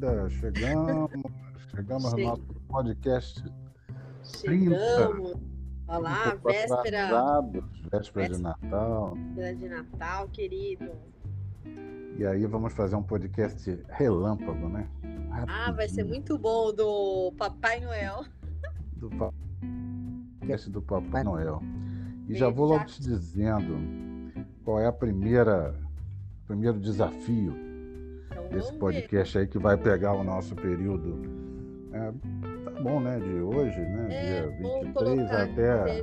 querida, chegamos, chegamos no nosso podcast. Chegamos. Olá, véspera. Véspera, véspera de Natal. Véspera de Natal, querido. E aí vamos fazer um podcast relâmpago, né? Rapidinho. Ah, vai ser muito bom do Papai Noel. Do podcast do Papai Noel. E já vou logo te dizendo qual é a primeira primeiro desafio desse podcast ver. aí que vai pegar o nosso período. É, tá bom, né? De hoje, né? É, Dia 23 até.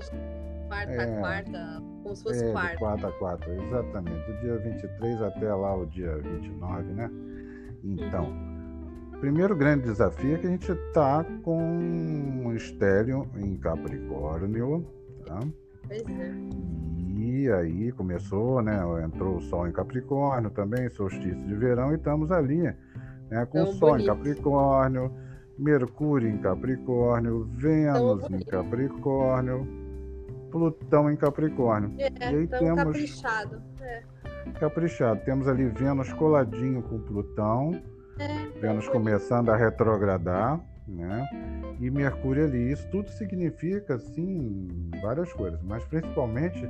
Quarta é, a quarta, como se fosse é, quarta. quarta a quarta, exatamente. Do dia 23 até lá o dia 29, né? Então, uhum. primeiro grande desafio é que a gente está com um estéreo em Capricórnio, tá? Pois é. E aí começou, né? Entrou o Sol em Capricórnio também, solstício de verão, e estamos ali, né? Com o Sol bonito. em Capricórnio, Mercúrio em Capricórnio, Vênus em Capricórnio, Plutão em Capricórnio. É, e aí temos caprichado. É. Caprichado. Temos ali Vênus coladinho com Plutão. É, Vênus começando a retrogradar, né? E Mercúrio ali. Isso tudo significa, assim, várias coisas, mas principalmente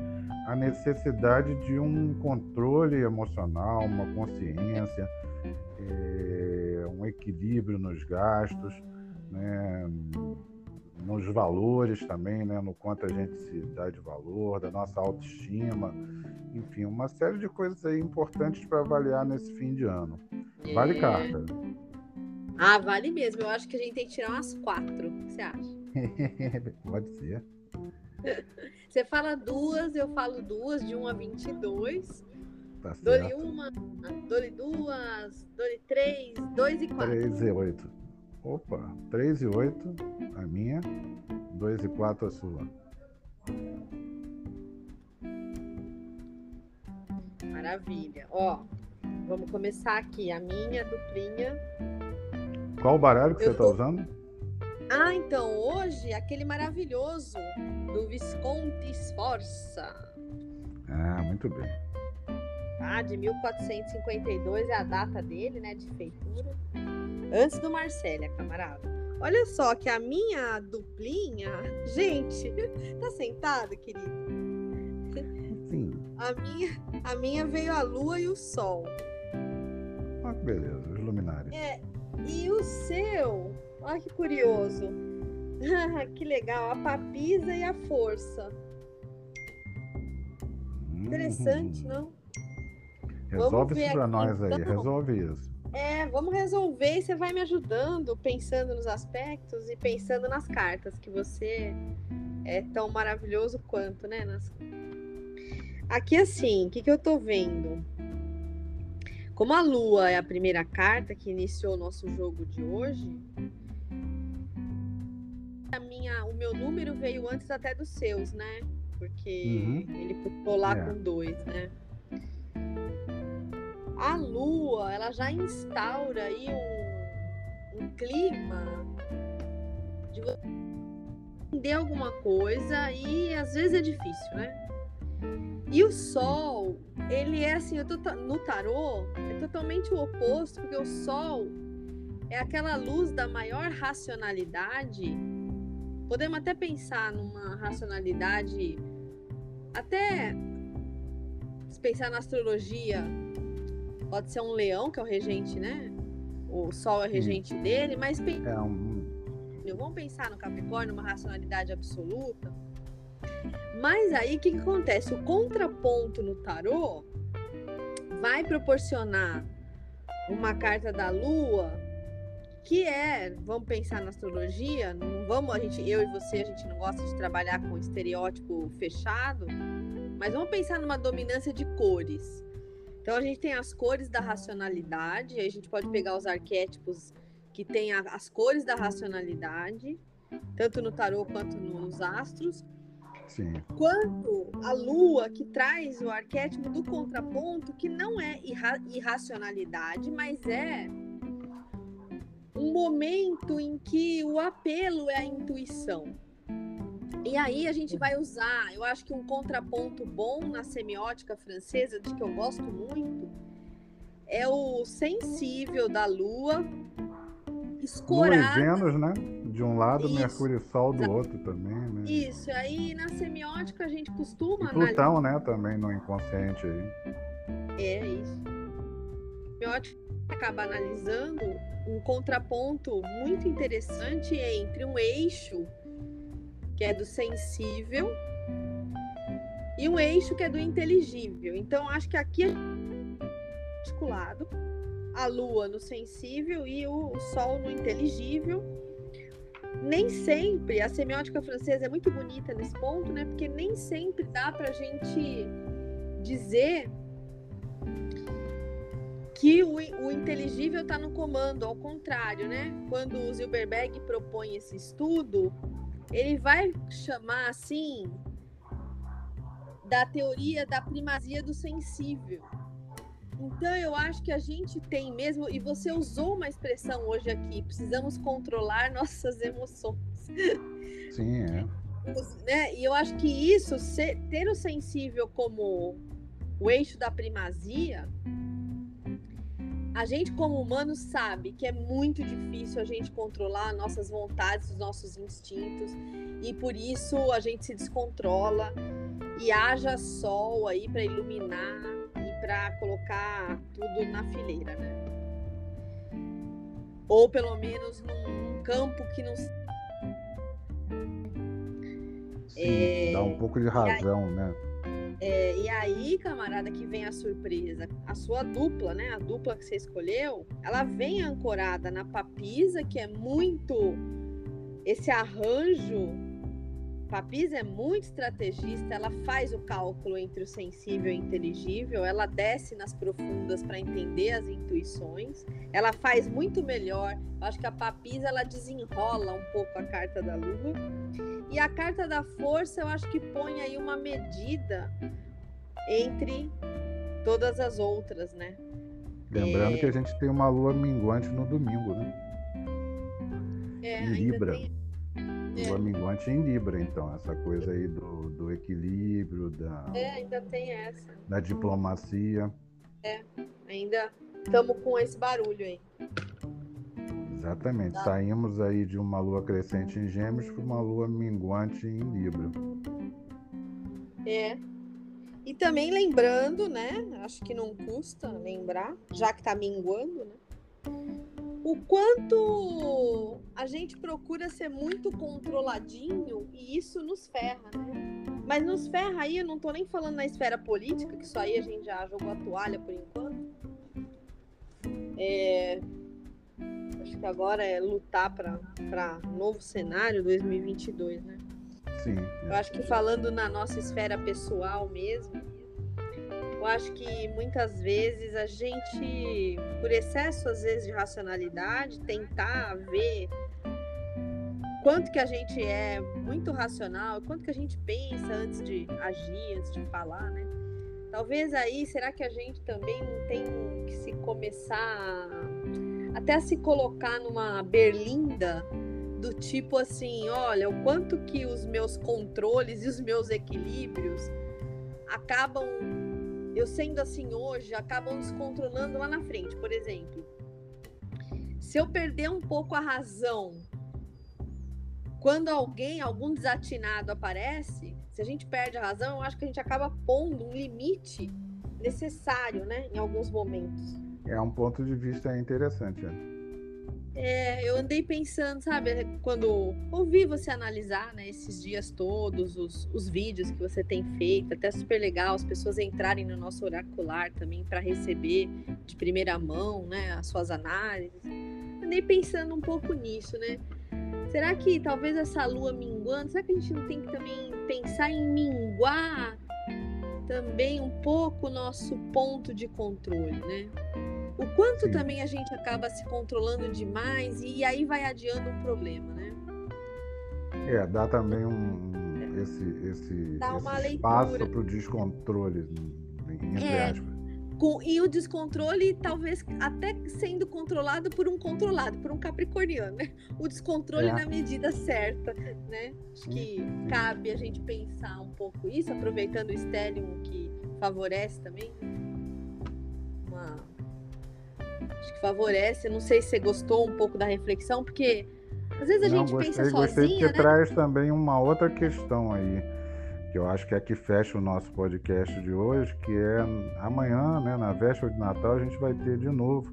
a necessidade de um controle emocional, uma consciência, é, um equilíbrio nos gastos, né? nos valores também, né? no quanto a gente se dá de valor, da nossa autoestima, enfim, uma série de coisas aí importantes para avaliar nesse fim de ano. Vale carta. Ah, vale mesmo. Eu acho que a gente tem que tirar umas quatro. O que você acha? Pode ser. Você fala duas, eu falo duas, de 1 a 22. Tá Dole uma, dole duas, dole três, dois e quatro. Três e oito. Opa, 3 e 8 a minha, 2 e 4 a sua. Maravilha. Ó, vamos começar aqui. A minha duplinha. Qual o baralho que Eu você está tô... usando? Ah, então, hoje, aquele maravilhoso do Visconti Sforza. Ah, muito bem. Ah, de 1452 é a data dele, né, de feitura. Antes do Marcélia, camarada. Olha só que a minha duplinha. Gente, tá sentado, querido? Sim. A minha, a minha veio a lua e o sol. Ah, que beleza, os luminares. É, e o seu? Olha que curioso. que legal, a papisa e a força. Interessante, hum. não? Resolve isso pra nós aí, então. resolve isso. É, vamos resolver e você vai me ajudando, pensando nos aspectos e pensando nas cartas, que você é tão maravilhoso quanto, né? Nas... Aqui, assim, o que, que eu tô vendo? Como a Lua é a primeira carta que iniciou o nosso jogo de hoje, a minha, o meu número veio antes até dos seus, né? Porque uhum. ele puxou lá é. com dois, né? a lua ela já instaura aí um, um clima de você entender alguma coisa e às vezes é difícil, né? E o sol, ele é assim, tô, no tarô, é totalmente o oposto, porque o sol é aquela luz da maior racionalidade. Podemos até pensar numa racionalidade, até se pensar na astrologia, Pode ser um leão, que é o regente, né? O sol é regente Sim. dele, mas é um... vamos pensar no Capricórnio, uma racionalidade absoluta. Mas aí o que, que acontece? O contraponto no tarô vai proporcionar uma carta da Lua que é, vamos pensar na astrologia, não vamos a gente, eu e você, a gente não gosta de trabalhar com estereótipo fechado, mas vamos pensar numa dominância de cores. Então a gente tem as cores da racionalidade, aí a gente pode pegar os arquétipos que tem a, as cores da racionalidade, tanto no tarô quanto nos astros. Sim. Quanto a lua, que traz o arquétipo do contraponto, que não é irra irracionalidade, mas é um momento em que o apelo é a intuição. E aí a gente vai usar, eu acho que um contraponto bom na semiótica francesa, de que eu gosto muito, é o sensível da lua escorada. Lua e Vênus, né? De um lado, Isso. Mercúrio e Sol do outro também, né? Isso, aí na semiótica a gente costuma. E Plutão, analisar... né? Também no inconsciente aí. É, isso. Semiótica acaba analisando um contraponto muito interessante entre um eixo que é do sensível e um eixo que é do inteligível. Então, acho que aqui é articulado a Lua no sensível e o, o Sol no inteligível. Nem sempre, a semiótica francesa é muito bonita nesse ponto, né? Porque nem sempre dá para a gente dizer que o, o inteligível está no comando, ao contrário, né? Quando o Zilberberg propõe esse estudo, ele vai chamar assim da teoria da primazia do sensível. Então eu acho que a gente tem mesmo, e você usou uma expressão hoje aqui, precisamos controlar nossas emoções. Sim, é. Né? E eu acho que isso, ser, ter o sensível como o eixo da primazia, a gente como humano sabe que é muito difícil a gente controlar nossas vontades, os nossos instintos, e por isso a gente se descontrola e haja sol aí para iluminar para colocar tudo na fileira, né? Ou pelo menos num campo que não Sim, é... dá um pouco de razão, aí, né? É, e aí, camarada, que vem a surpresa. A sua dupla, né? A dupla que você escolheu, ela vem ancorada na papisa, que é muito esse arranjo Papisa é muito estrategista, ela faz o cálculo entre o sensível e o inteligível, ela desce nas profundas para entender as intuições, ela faz muito melhor. Eu acho que a Papisa ela desenrola um pouco a carta da lua. E a carta da força, eu acho que põe aí uma medida entre todas as outras, né? Lembrando é... que a gente tem uma lua minguante no domingo, né? É, em Libra. Tem é. Lua minguante em Libra, então, essa coisa aí do, do equilíbrio, da. É, ainda tem essa. Da diplomacia. É, ainda estamos com esse barulho aí. Exatamente. Tá. Saímos aí de uma lua crescente em Gêmeos para uma lua minguante em Libra. É. E também lembrando, né? Acho que não custa lembrar, já que está minguando, né? O quanto a gente procura ser muito controladinho e isso nos ferra, né? Mas nos ferra aí, eu não tô nem falando na esfera política, que isso aí a gente já jogou a toalha por enquanto. É, acho que agora é lutar para novo cenário 2022, né? Sim. Eu acho que falando na nossa esfera pessoal mesmo, eu acho que muitas vezes a gente, por excesso às vezes de racionalidade, tentar ver quanto que a gente é muito racional, quanto que a gente pensa antes de agir, antes de falar, né? Talvez aí, será que a gente também não tem que se começar até a se colocar numa berlinda do tipo assim, olha, o quanto que os meus controles e os meus equilíbrios acabam eu sendo assim hoje, acabam descontrolando lá na frente. Por exemplo, se eu perder um pouco a razão quando alguém, algum desatinado aparece, se a gente perde a razão, eu acho que a gente acaba pondo um limite necessário, né, em alguns momentos. É um ponto de vista interessante. Né? É, eu andei pensando, sabe, quando ouvi você analisar, né, esses dias todos, os, os vídeos que você tem feito, até super legal, as pessoas entrarem no nosso oracular também para receber de primeira mão, né, as suas análises. Andei pensando um pouco nisso, né? Será que talvez essa lua minguando, será que a gente não tem que também pensar em minguar também um pouco o nosso ponto de controle, né? O quanto Sim. também a gente acaba se controlando demais e aí vai adiando um problema, né? É, dá também um esse, esse, esse espaço para o descontrole, entre é, aspas. Com, e o descontrole, talvez até sendo controlado por um controlado, por um capricorniano, né? O descontrole é. na medida certa, né? Acho que sim. cabe a gente pensar um pouco isso, aproveitando o estélio que favorece também. Uma Acho que favorece. Não sei se você gostou um pouco da reflexão, porque às vezes a Não, gente gostei, pensa gostei sozinha, porque né? traz também uma outra questão aí, que eu acho que é que fecha o nosso podcast de hoje, que é amanhã, né, na véspera de Natal, a gente vai ter de novo,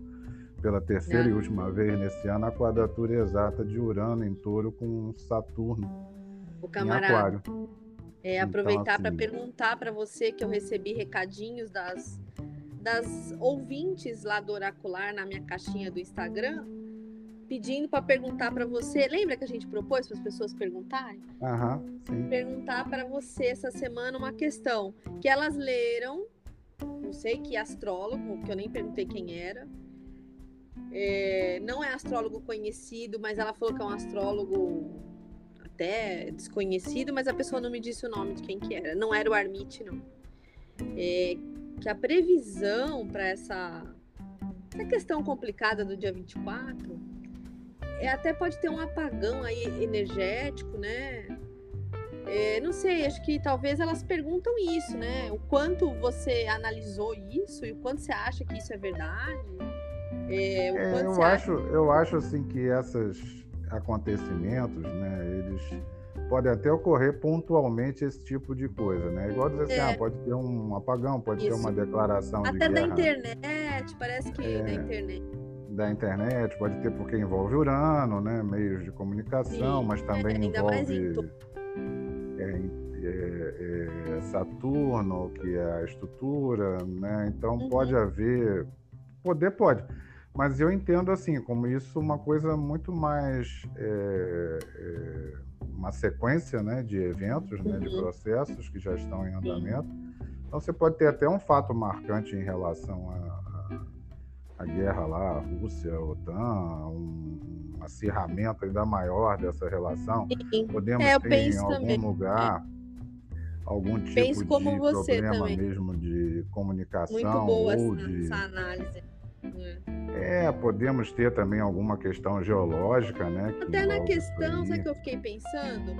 pela terceira É. e última vez nesse ano, a quadratura exata de Urano em touro com Saturno O em camarada. aquário. É, Então, aproveitar para assim- perguntar para você que eu recebi recadinhos das, das ouvintes lá do Oracular na minha caixinha do Instagram, pedindo para perguntar para você. Lembra que a gente propôs para as pessoas perguntarem? Aham, sim. Perguntar para você essa semana uma questão que elas leram, não sei que astrólogo, que eu nem perguntei quem era. É, não é astrólogo conhecido, mas ela falou que é um astrólogo até desconhecido, mas a pessoa não me disse o nome de quem que era. Não era o Armite, não. É, que a previsão para essa, essa questão complicada do dia 24 é, até pode ter um apagão aí energético, né? É, não sei, acho que talvez elas perguntam isso, né? O quanto você analisou isso e o quanto você acha que isso é verdade. É, É, eu acho, eu acho assim que esses acontecimentos, né, eles podem até ocorrer pontualmente esse tipo de coisa, né? Igual dizer assim, É. ah, pode ter um apagão, pode ter Isso. uma declaração de Até da guerra internet, parece que É. da internet. da internet, pode ter porque envolve Urano, né, meios de comunicação, Sim, mas também é, mais em envolve é, é, é, Saturno, que é a estrutura, né? Então Uhum. pode haver, poder pode, mas eu entendo assim como isso uma coisa muito mais é, é, uma sequência, né, de eventos, né, de Uhum. processos que já estão em andamento. Então você pode ter até um fato marcante em relação a guerra lá, a Rússia, a OTAN, um, um acirramento ainda maior dessa relação. Sim. Podemos É, ter em algum também. lugar algum tipo Penso de problema também. mesmo de Muito comunicação boa ou de essa análise. É. é podemos ter também alguma questão geológica né que Até na questão, sabe o que eu fiquei pensando?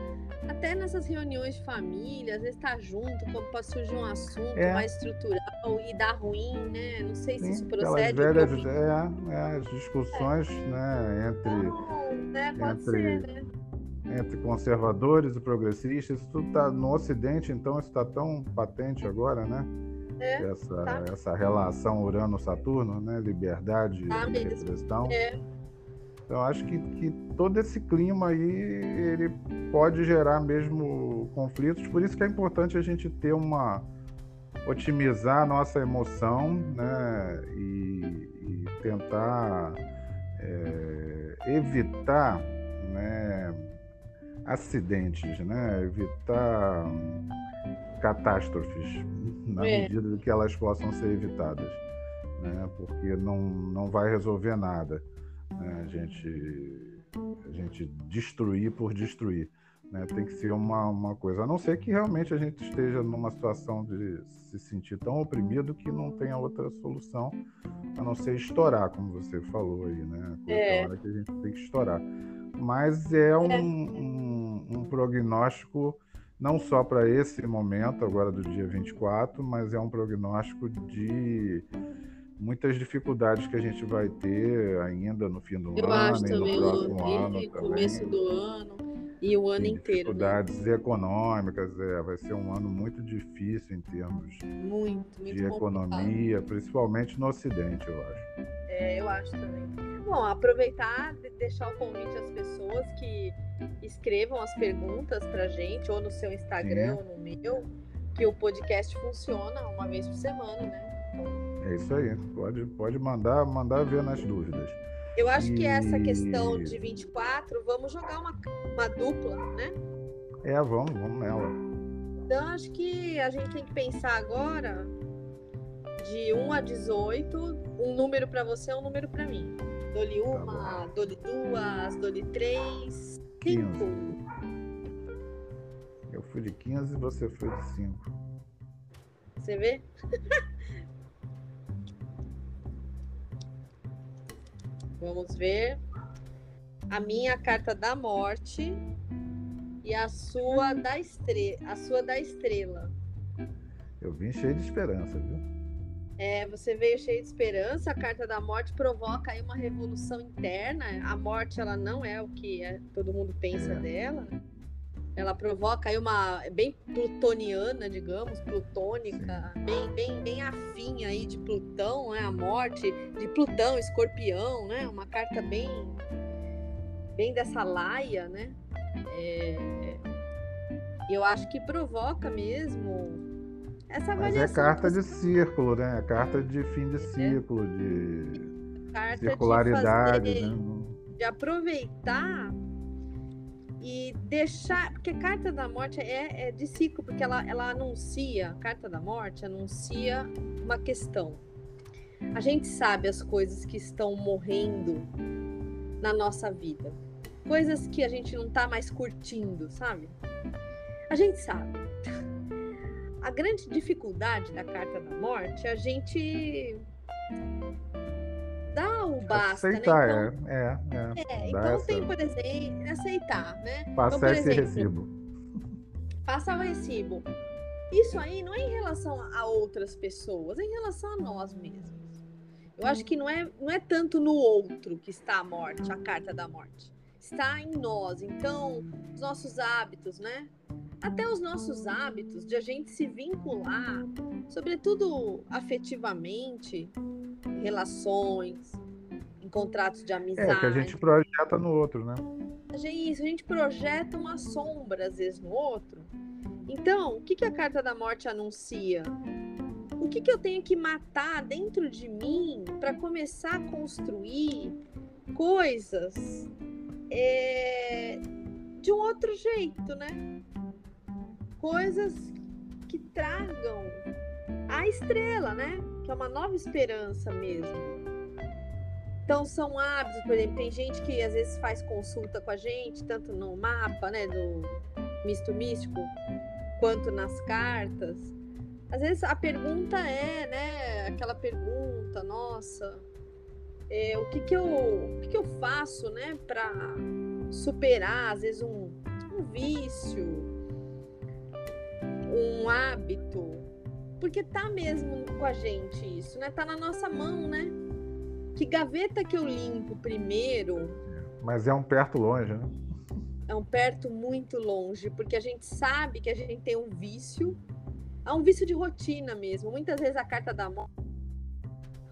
Até nessas reuniões de família, às vezes tá junto, quando pode surgir um assunto É. mais estrutural e dar ruim, né? Não sei se Sim, isso procede. velhas é, é, as discussões né entre né? Pode entre- ser, né? entre conservadores e progressistas, isso tudo está no Ocidente, então isso está tão patente agora, né? É, essa, tá. essa relação Urano-Saturno, né? Liberdade Tá e repressão. É. Então, acho que, que todo esse clima aí, ele pode gerar mesmo conflitos, por isso que é importante a gente ter uma... otimizar a nossa emoção, né? E, e tentar é, evitar, né? acidentes, né? Evitar catástrofes na É. medida que elas possam ser evitadas, né? Porque não, não vai resolver nada, né? A gente a gente destruir por destruir, né? Tem que ser uma, uma coisa, a não ser que realmente a gente esteja numa situação de se sentir tão oprimido que não tenha outra solução a não ser estourar, como você falou aí, né? É. A hora que a gente tem que estourar. Mas é um, um, um prognóstico não só para esse momento, agora do dia 24, mas é um prognóstico de muitas dificuldades que a gente vai ter ainda no fim do Eu ano acho e no próximo o ano e também. começo do ano e o ano Tem inteiro. Né? dificuldades econômicas, é, vai ser um ano muito difícil em termos Muito, muito de complicado. economia, principalmente no Ocidente, eu acho. É, eu acho também. Bom, aproveitar e deixar o convite às pessoas que escrevam as perguntas pra gente, ou no seu Instagram, Sim. ou no meu, que o podcast funciona uma vez por semana, né? Então, É isso aí. Pode, pode mandar, mandar ver nas dúvidas. eu acho que essa E- questão de 24, vamos jogar uma, uma dupla, né? É, vamos, vamos nela. Então, acho que a gente tem que pensar agora de 1 a 18, um número pra você é um número pra mim. Dou-lhe uma, dou-lhe duas, dou-lhe três. 15. Eu fui de 15 e você foi de 5. Você vê? Vamos ver. A minha carta da morte e a sua da estrela, a sua da estrela. Eu vim cheio de esperança, viu? É, você veio cheio de esperança, a carta da morte provoca aí uma revolução interna. A morte ela não é o que é, todo mundo pensa dela. Ela provoca aí uma bem plutoniana, digamos, plutônica, bem, bem, bem afim aí de Plutão, né? A morte de Plutão, Escorpião, né? Uma carta bem, bem dessa laia, né? É, eu acho que provoca mesmo essa avaliação. Mas é carta de círculo, né? É carta de fim de é. de carta circularidade, de fazer, né? De aproveitar e deixar. Porque a carta da morte é, é de ciclo, porque ela, ela anuncia, a carta da morte anuncia uma questão. A gente sabe as coisas que estão morrendo na nossa vida. Coisas que a gente não tá mais curtindo, sabe? A gente sabe. A grande dificuldade da carta da morte é a gente dá o basta, né? aceitar, né? Então, é, é, é então essa... tem, por exemplo, aceitar, né? Passar então, esse recibo. Passar o recibo. Isso aí não é em relação a outras pessoas, é em relação a nós mesmos. Eu acho que não é, não é tanto no outro que está a morte, a carta da morte. Está em nós. Então, os nossos hábitos, né? Até os nossos hábitos de a gente se vincular, sobretudo afetivamente, relações, em contratos de amizade. É, que a gente projeta no outro, né? Isso, a gente projeta uma sombra, às vezes, no outro. Então, o que, que a carta da morte anuncia? O que, que eu tenho que matar dentro de mim para começar a construir coisas é, de um outro jeito, né? Coisas que tragam a estrela, né? Que é uma nova esperança mesmo. Então são hábitos, por exemplo, tem gente que às vezes faz consulta com a gente, tanto no mapa, né, do misto místico, quanto nas cartas. Às vezes a pergunta é, né, aquela pergunta, nossa, é, o que que eu, o que que eu faço, né, para superar às vezes um, um vício, um hábito, porque tá mesmo com a gente isso, né? Tá na nossa mão, né? Que gaveta que eu limpo primeiro? Mas é um perto longe, né? É um perto muito longe, porque a gente sabe que a gente tem um vício, é um vício de rotina mesmo. Muitas vezes a carta da morte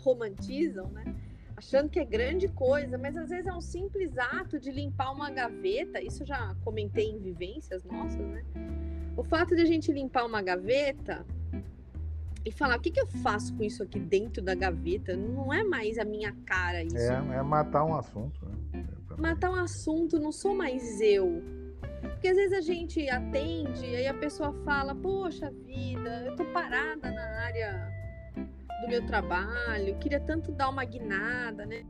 romantizam, né? Achando que é grande coisa, mas às vezes é um simples ato de limpar uma gaveta. Isso eu já comentei em vivências nossas, né? O fato de a gente limpar uma gaveta e falar o que, que eu faço com isso aqui dentro da gaveta, não é mais a minha cara isso. É, é matar um assunto. Né? Matar um assunto, não sou mais eu. Porque às vezes a gente atende e aí a pessoa fala, poxa vida, eu tô parada na área do meu trabalho, queria tanto dar uma guinada, né?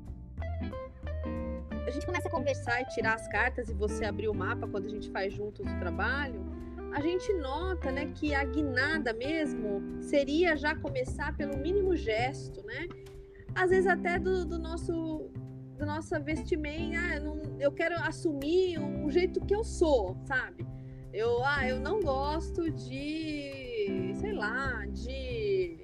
A gente começa a conversar e tirar as cartas e você abrir o mapa quando a gente faz juntos o trabalho a gente nota né, que a guinada mesmo seria já começar pelo mínimo gesto, né? Às vezes até do, do nosso do nossa vestimenta, ah, eu, não, eu quero assumir o jeito que eu sou, sabe? Eu, ah, eu não gosto de, sei lá, de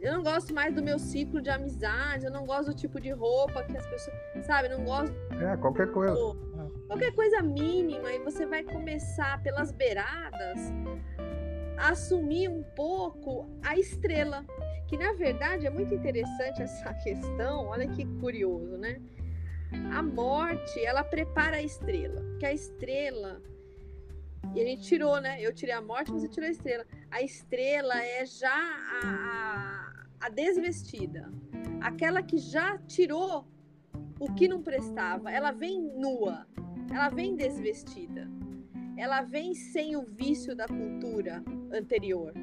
eu não gosto mais do meu ciclo de amizade, eu não gosto do tipo de roupa que as pessoas, sabe, não gosto. É, qualquer coisa. Qualquer coisa mínima e você vai começar pelas beiradas a assumir um pouco a estrela, que na verdade é muito interessante essa questão, olha que curioso, né? A morte, ela prepara a estrela, que a estrela e a gente tirou, né? Eu tirei a morte, você tirou a estrela. A estrela é já a, a, a desvestida. Aquela que já tirou o que não prestava. Ela vem nua. Ela vem desvestida. Ela vem sem o vício da cultura anterior.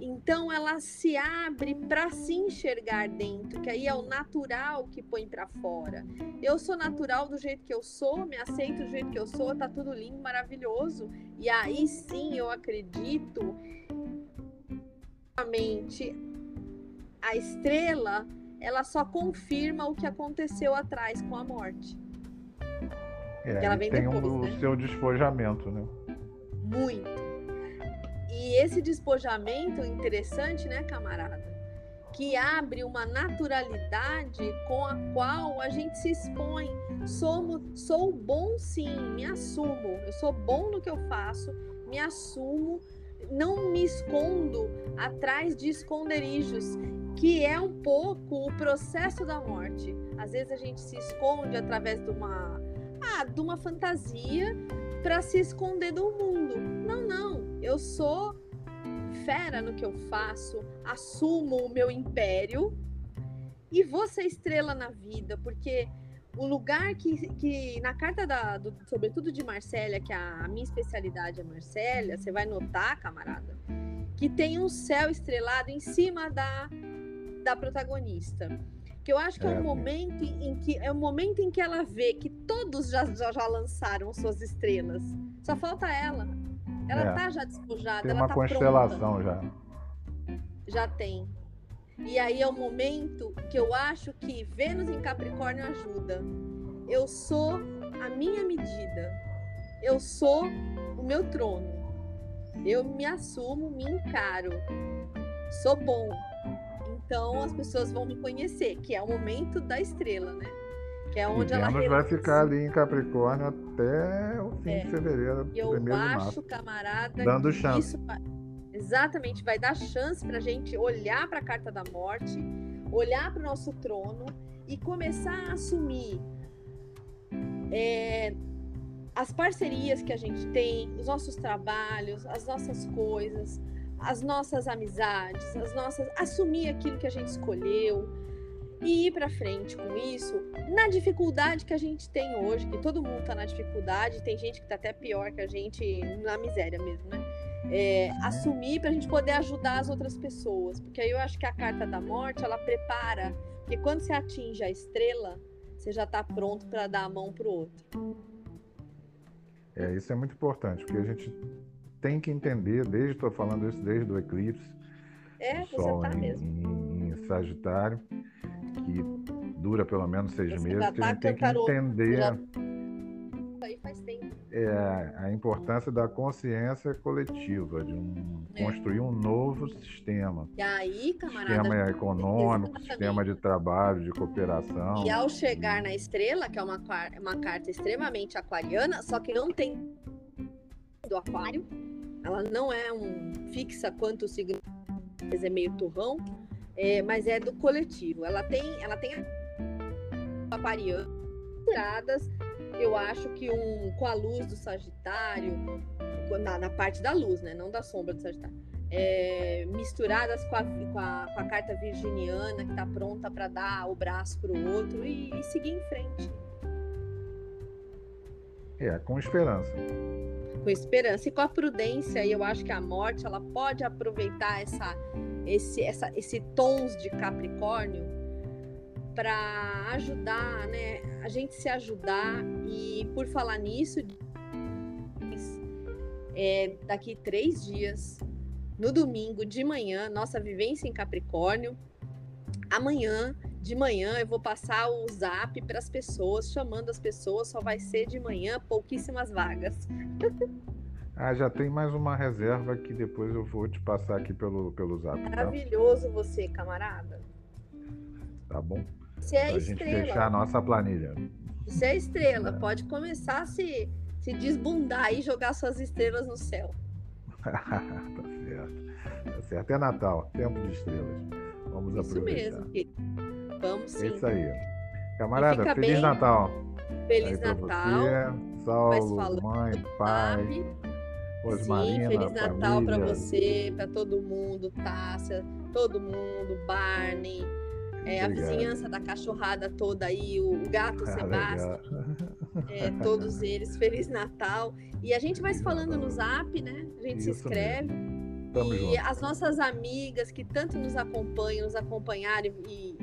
Então ela se abre para se enxergar dentro, que aí é o natural que põe para fora. Eu sou natural do jeito que eu sou, me aceito do jeito que eu sou, tá tudo lindo, maravilhoso. E aí sim eu acredito realmente a estrela, ela só confirma o que aconteceu atrás com a morte. É, ela vem tem depois, um, né? o seu despojamento, né? Muito e esse despojamento interessante, né, camarada? Que abre uma naturalidade com a qual a gente se expõe. Somos, sou bom sim, me assumo. Eu sou bom no que eu faço, me assumo, não me escondo atrás de esconderijos, que é um pouco o processo da morte. Às vezes a gente se esconde através de uma, ah, de uma fantasia para se esconder do mundo. Não, não. Eu sou fera no que eu faço, assumo o meu império e vou ser estrela na vida, porque o lugar que, que na carta da, do, sobretudo de Marsella, que a, a minha especialidade é Marsella, você vai notar, camarada, que tem um céu estrelado em cima da, da protagonista. Que eu acho que é, é um momento em que é um momento em que ela vê que todos já, já, já lançaram suas estrelas. Só falta ela. Ela é. tá já despojada. Tem ela uma tá constelação pronta. já. Já tem. E aí é o momento que eu acho que Vênus em Capricórnio ajuda. Eu sou a minha medida. Eu sou o meu trono. Eu me assumo, me encaro. Sou bom. Então as pessoas vão me conhecer, que é o momento da estrela, né? Que é onde e ela Vênus vai ficar ali em Capricórnio até o fim é. de fevereiro. E eu acho, camarada, dando chance. Isso exatamente vai dar chance para a gente olhar para a carta da morte, olhar para o nosso trono e começar a assumir é, as parcerias que a gente tem, os nossos trabalhos, as nossas coisas, as nossas amizades, as nossas assumir aquilo que a gente escolheu e ir para frente com isso, na dificuldade que a gente tem hoje, que todo mundo está na dificuldade, tem gente que está até pior que a gente na miséria mesmo, né? É, assumir para a gente poder ajudar as outras pessoas, porque aí eu acho que a carta da morte ela prepara, porque quando você atinge a estrela, você já está pronto para dar a mão pro outro. É, isso é muito importante, porque a gente tem que entender, desde estou falando isso desde o eclipse, é, Sol tá em, em, em, Sagitário, que dura pelo menos seis você meses, que a gente tem que entender já... é, a importância da consciência coletiva, de um, é. construir um novo sistema. E aí, camarada, sistema econômico, exatamente. sistema de trabalho, de cooperação. E ao chegar na estrela, que é uma, uma carta extremamente aquariana, só que não tem do aquário, ela não é um fixa quanto o signo é meio turrão, é, mas é do coletivo. Ela tem, ela tem tiradas, eu acho que um com a luz do Sagitário, na, na parte da luz, né, não da sombra do Sagitário. É, misturadas com a, com, a, com a, carta virginiana que está pronta para dar o braço para o outro e, e seguir em frente. É, com esperança com esperança e com a prudência. E eu acho que a morte ela pode aproveitar essa, esse, essa, esse tons de Capricórnio para ajudar, né? A gente se ajudar e por falar nisso, é, daqui três dias, no domingo de manhã, nossa vivência em Capricórnio. Amanhã de manhã eu vou passar o zap para as pessoas, chamando as pessoas, só vai ser de manhã, pouquíssimas vagas. ah, já tem mais uma reserva que depois eu vou te passar aqui pelo, pelo zap. Tá? Maravilhoso tá? você, camarada. Tá bom. Você é pra estrela. gente fechar a nossa planilha. Você é estrela, é. pode começar a se, se desbundar e jogar suas estrelas no céu. tá certo. Tá certo. É Natal, tempo de estrelas. Vamos Isso aproveitar. mesmo. Vamos sim. É isso aí. Camarada, Feliz bem. Natal. Feliz Natal. Você, Saulo, mãe, pai. Sim, Feliz Natal para você, para todo mundo, Tássia, todo mundo, Barney, é, a vizinhança da cachorrada toda aí, o, o gato ah, Sebastião, é, todos eles, Feliz Natal. E a gente vai se falando no zap, né? A gente Isso se inscreve. e junto. as nossas amigas que tanto nos acompanham, nos acompanharam e,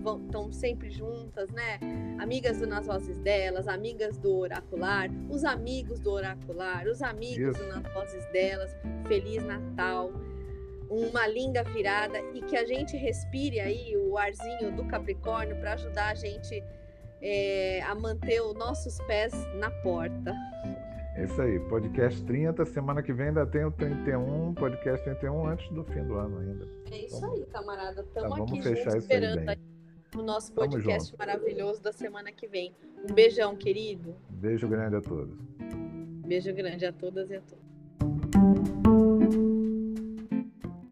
estão sempre juntas, né? Amigas do Nas Vozes delas, amigas do Oracular, os amigos do Oracular, os amigos Isso. do Nas Vozes delas. Feliz Natal, uma linda virada e que a gente respire aí o arzinho do Capricórnio para ajudar a gente é, a manter os nossos pés na porta. É isso aí, podcast 30, semana que vem ainda tem o 31, podcast 31 antes do fim do ano ainda. É isso então, aí, camarada. Estamos tá, aqui fechar esperando aí o nosso podcast maravilhoso da semana que vem. Um beijão, querido. Beijo grande a todos. Beijo grande a todas e a todos.